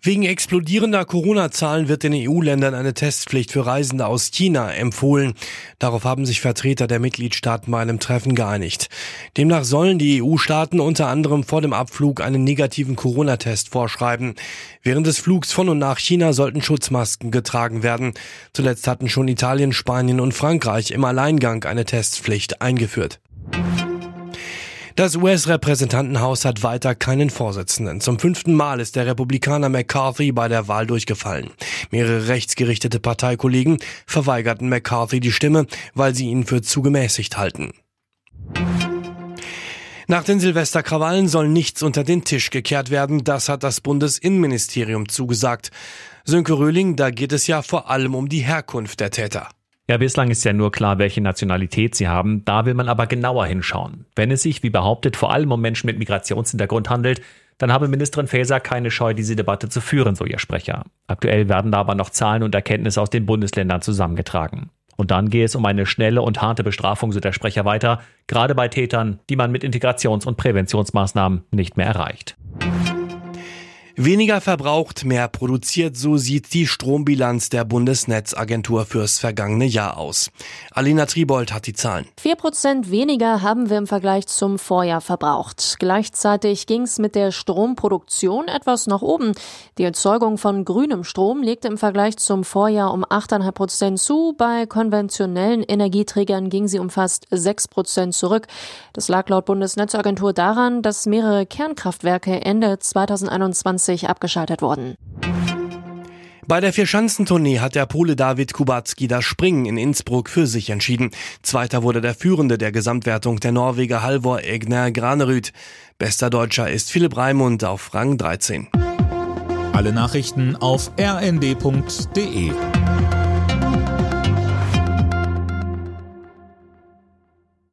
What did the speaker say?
Wegen explodierender Corona-Zahlen wird den EU-Ländern eine Testpflicht für Reisende aus China empfohlen. Darauf haben sich Vertreter der Mitgliedstaaten bei einem Treffen geeinigt. Demnach sollen die EU-Staaten unter anderem vor dem Abflug einen negativen Corona-Test vorschreiben. Während des Flugs von und nach China sollten Schutzmasken getragen werden. Zuletzt hatten schon Italien, Spanien und Frankreich im Alleingang eine Testpflicht eingeführt. Das US-Repräsentantenhaus hat weiter keinen Vorsitzenden. Zum fünften Mal ist der Republikaner McCarthy bei der Wahl durchgefallen. Mehrere rechtsgerichtete Parteikollegen verweigerten McCarthy die Stimme, weil sie ihn für zu gemäßigt halten. Nach den Silvesterkrawallen soll nichts unter den Tisch gekehrt werden. Das hat das Bundesinnenministerium zugesagt. Sönke Röhling, da geht es ja vor allem um die Herkunft der Täter. Ja, bislang ist ja nur klar, welche Nationalität sie haben. Da will man aber genauer hinschauen. Wenn es sich, wie behauptet, vor allem um Menschen mit Migrationshintergrund handelt, dann habe Ministerin Faeser keine Scheu, diese Debatte zu führen, so ihr Sprecher. Aktuell werden da aber noch Zahlen und Erkenntnisse aus den Bundesländern zusammengetragen. Und dann gehe es um eine schnelle und harte Bestrafung, so der Sprecher weiter, gerade bei Tätern, die man mit Integrations- und Präventionsmaßnahmen nicht mehr erreicht. Weniger verbraucht, mehr produziert, so sieht die Strombilanz der Bundesnetzagentur fürs vergangene Jahr aus. Alina Tribold hat die Zahlen. Vier Prozent weniger haben wir im Vergleich zum Vorjahr verbraucht. Gleichzeitig ging es mit der Stromproduktion etwas nach oben. Die Erzeugung von grünem Strom legte im Vergleich zum Vorjahr um 8,5 Prozent zu. Bei konventionellen Energieträgern ging sie um fast 6 Prozent zurück. Das lag laut Bundesnetzagentur daran, dass mehrere Kernkraftwerke Ende 2021 abgeschaltet wurden. Bei der Vierschanzentournee hat der Pole David Kubacki das Springen in Innsbruck für sich entschieden. Zweiter wurde der Führende der Gesamtwertung der Norweger Halvor Egner Granerüth. Bester Deutscher ist Philipp Raimund auf Rang 13. Alle Nachrichten auf rnd.de